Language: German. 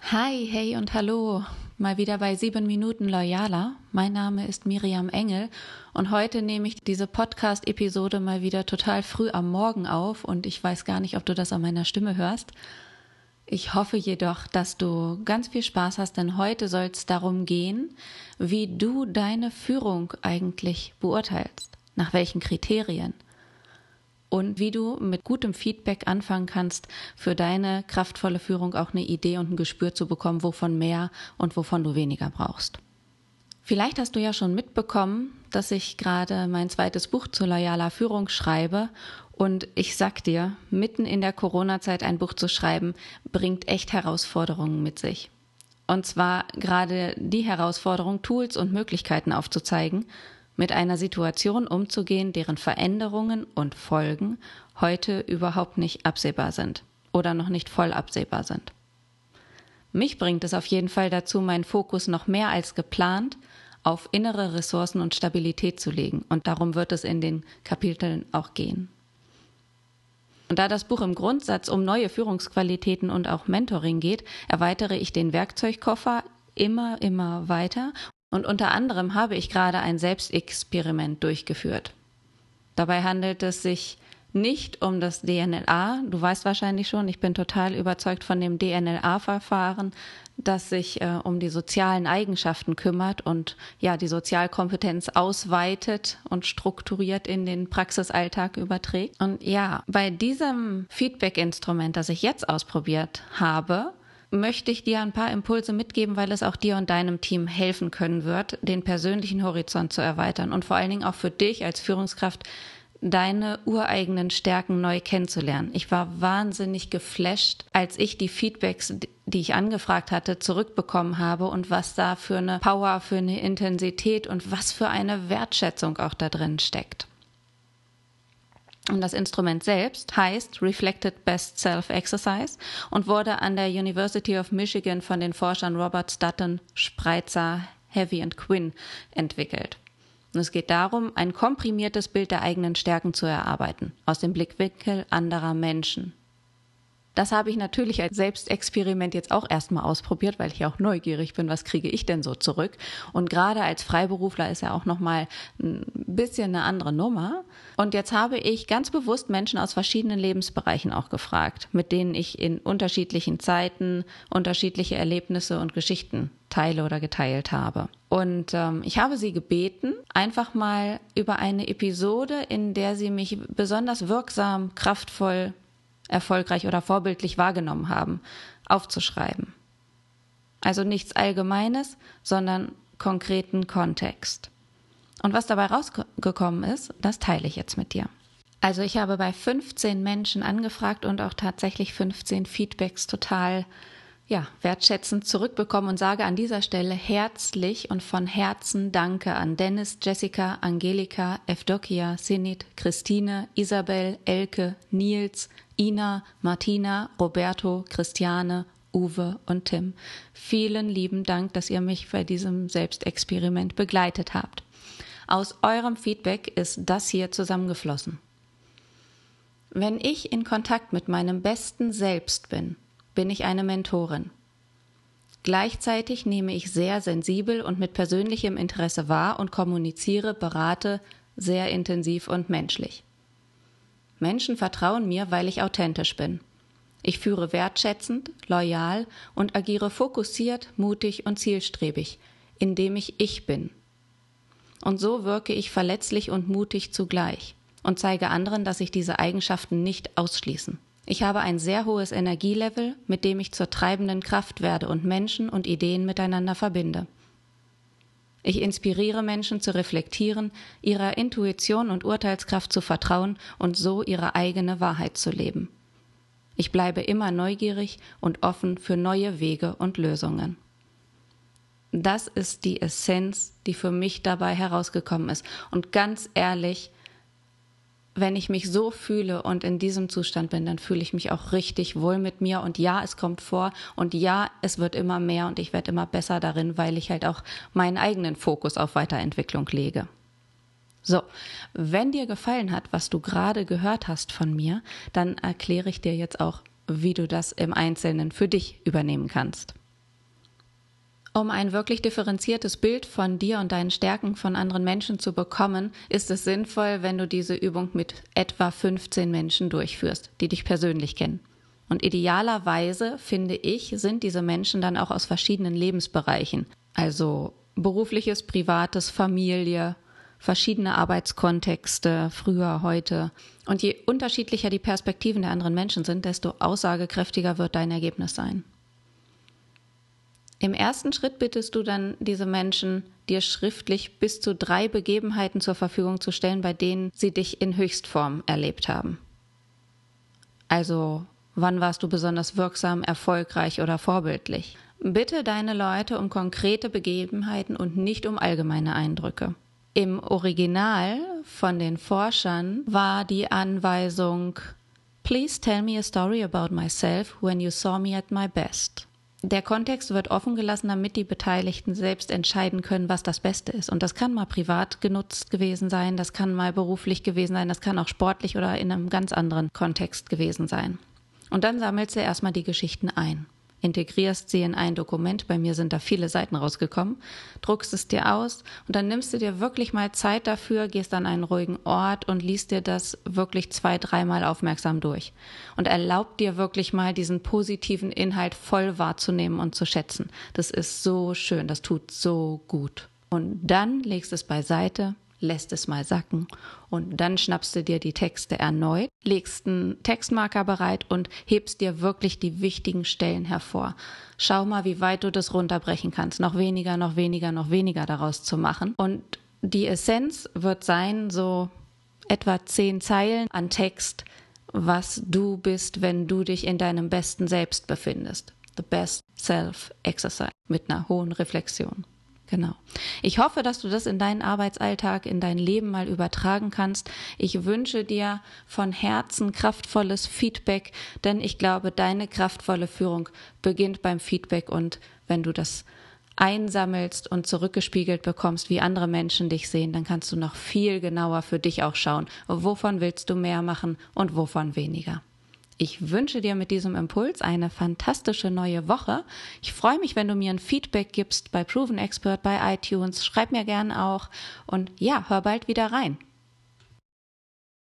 Hi, hey und hallo. Mal wieder bei 7 Minuten Loyaler. Mein Name ist Miriam Engel und heute nehme ich diese Podcast-Episode mal wieder total früh am Morgen auf und ich weiß gar nicht, ob du das an meiner Stimme hörst. Ich hoffe jedoch, dass du ganz viel Spaß hast, denn heute soll es darum gehen, wie du deine Führung eigentlich beurteilst. Nach welchen Kriterien? Und wie du mit gutem Feedback anfangen kannst, für deine kraftvolle Führung auch eine Idee und ein Gespür zu bekommen, wovon mehr und wovon du weniger brauchst. Vielleicht hast du ja schon mitbekommen, dass ich gerade mein zweites Buch zu loyaler Führung schreibe und ich sag dir, mitten in der Corona-Zeit ein Buch zu schreiben, bringt echt Herausforderungen mit sich. Und zwar gerade die Herausforderung, Tools und Möglichkeiten aufzuzeigen, mit einer Situation umzugehen, deren Veränderungen und Folgen heute überhaupt nicht absehbar sind oder noch nicht voll absehbar sind. Mich bringt es auf jeden Fall dazu, meinen Fokus noch mehr als geplant auf innere Ressourcen und Stabilität zu legen. Und darum wird es in den Kapiteln auch gehen. Und da das Buch im Grundsatz um neue Führungsqualitäten und auch Mentoring geht, erweitere ich den Werkzeugkoffer immer, immer weiter und unter anderem habe ich gerade ein Selbstexperiment durchgeführt. Dabei handelt es sich nicht um das DNLA. Du weißt wahrscheinlich schon, ich bin total überzeugt von dem DNLA-Verfahren, das sich äh, um die sozialen Eigenschaften kümmert und ja die Sozialkompetenz ausweitet und strukturiert in den Praxisalltag überträgt. Und ja, bei diesem Feedback-Instrument, das ich jetzt ausprobiert habe, möchte ich dir ein paar Impulse mitgeben, weil es auch dir und deinem Team helfen können wird, den persönlichen Horizont zu erweitern und vor allen Dingen auch für dich als Führungskraft deine ureigenen Stärken neu kennenzulernen. Ich war wahnsinnig geflasht, als ich die Feedbacks, die ich angefragt hatte, zurückbekommen habe und was da für eine Power, für eine Intensität und was für eine Wertschätzung auch da drin steckt. Und das Instrument selbst heißt Reflected Best Self Exercise und wurde an der University of Michigan von den Forschern Robert Stutton, Spreitzer, Heavy und Quinn entwickelt. Und es geht darum, ein komprimiertes Bild der eigenen Stärken zu erarbeiten, aus dem Blickwinkel anderer Menschen. Das habe ich natürlich als Selbstexperiment jetzt auch erstmal ausprobiert, weil ich auch neugierig bin, was kriege ich denn so zurück? Und gerade als Freiberufler ist ja auch nochmal ein bisschen eine andere Nummer. Und jetzt habe ich ganz bewusst Menschen aus verschiedenen Lebensbereichen auch gefragt, mit denen ich in unterschiedlichen Zeiten unterschiedliche Erlebnisse und Geschichten teile oder geteilt habe. Und ähm, ich habe sie gebeten, einfach mal über eine Episode, in der sie mich besonders wirksam, kraftvoll erfolgreich oder vorbildlich wahrgenommen haben, aufzuschreiben. Also nichts Allgemeines, sondern konkreten Kontext. Und was dabei rausgekommen ist, das teile ich jetzt mit dir. Also ich habe bei 15 Menschen angefragt und auch tatsächlich 15 Feedbacks total ja, wertschätzend zurückbekommen und sage an dieser Stelle herzlich und von Herzen Danke an Dennis, Jessica, Angelika, Evdokia, Sinit, Christine, Isabel, Elke, Nils, Ina, Martina, Roberto, Christiane, Uwe und Tim. Vielen lieben Dank, dass ihr mich bei diesem Selbstexperiment begleitet habt. Aus eurem Feedback ist das hier zusammengeflossen. Wenn ich in Kontakt mit meinem besten Selbst bin, bin ich eine Mentorin. Gleichzeitig nehme ich sehr sensibel und mit persönlichem Interesse wahr und kommuniziere, berate sehr intensiv und menschlich. Menschen vertrauen mir, weil ich authentisch bin. Ich führe wertschätzend, loyal und agiere fokussiert, mutig und zielstrebig, indem ich ich bin. Und so wirke ich verletzlich und mutig zugleich und zeige anderen, dass sich diese Eigenschaften nicht ausschließen. Ich habe ein sehr hohes Energielevel, mit dem ich zur treibenden Kraft werde und Menschen und Ideen miteinander verbinde. Ich inspiriere Menschen zu reflektieren, ihrer Intuition und Urteilskraft zu vertrauen und so ihre eigene Wahrheit zu leben. Ich bleibe immer neugierig und offen für neue Wege und Lösungen. Das ist die Essenz, die für mich dabei herausgekommen ist. Und ganz ehrlich, wenn ich mich so fühle und in diesem Zustand bin, dann fühle ich mich auch richtig wohl mit mir. Und ja, es kommt vor. Und ja, es wird immer mehr und ich werde immer besser darin, weil ich halt auch meinen eigenen Fokus auf Weiterentwicklung lege. So, wenn dir gefallen hat, was du gerade gehört hast von mir, dann erkläre ich dir jetzt auch, wie du das im Einzelnen für dich übernehmen kannst. Um ein wirklich differenziertes Bild von dir und deinen Stärken von anderen Menschen zu bekommen, ist es sinnvoll, wenn du diese Übung mit etwa 15 Menschen durchführst, die dich persönlich kennen. Und idealerweise, finde ich, sind diese Menschen dann auch aus verschiedenen Lebensbereichen. Also berufliches, privates, Familie, verschiedene Arbeitskontexte, früher, heute. Und je unterschiedlicher die Perspektiven der anderen Menschen sind, desto aussagekräftiger wird dein Ergebnis sein. Im ersten Schritt bittest du dann diese Menschen, dir schriftlich bis zu drei Begebenheiten zur Verfügung zu stellen, bei denen sie dich in Höchstform erlebt haben. Also, wann warst du besonders wirksam, erfolgreich oder vorbildlich? Bitte deine Leute um konkrete Begebenheiten und nicht um allgemeine Eindrücke. Im Original von den Forschern war die Anweisung Please tell me a story about myself when you saw me at my best. Der Kontext wird offen gelassen, damit die Beteiligten selbst entscheiden können, was das Beste ist. Und das kann mal privat genutzt gewesen sein, das kann mal beruflich gewesen sein, das kann auch sportlich oder in einem ganz anderen Kontext gewesen sein. Und dann sammelst du erstmal die Geschichten ein integrierst sie in ein Dokument, bei mir sind da viele Seiten rausgekommen, druckst es dir aus und dann nimmst du dir wirklich mal Zeit dafür, gehst an einen ruhigen Ort und liest dir das wirklich zwei, dreimal aufmerksam durch und erlaubt dir wirklich mal diesen positiven Inhalt voll wahrzunehmen und zu schätzen. Das ist so schön, das tut so gut. Und dann legst es beiseite, lässt es mal sacken und dann schnappst du dir die Texte erneut, legst einen Textmarker bereit und hebst dir wirklich die wichtigen Stellen hervor. Schau mal, wie weit du das runterbrechen kannst. Noch weniger, noch weniger, noch weniger daraus zu machen. Und die Essenz wird sein, so etwa zehn Zeilen an Text, was du bist, wenn du dich in deinem besten Selbst befindest. The Best Self Exercise mit einer hohen Reflexion. Genau. Ich hoffe, dass du das in deinen Arbeitsalltag, in dein Leben mal übertragen kannst. Ich wünsche dir von Herzen kraftvolles Feedback, denn ich glaube, deine kraftvolle Führung beginnt beim Feedback und wenn du das einsammelst und zurückgespiegelt bekommst, wie andere Menschen dich sehen, dann kannst du noch viel genauer für dich auch schauen, wovon willst du mehr machen und wovon weniger. Ich wünsche dir mit diesem Impuls eine fantastische neue Woche. Ich freue mich, wenn du mir ein Feedback gibst bei Proven Expert, bei iTunes. Schreib mir gern auch und ja, hör bald wieder rein.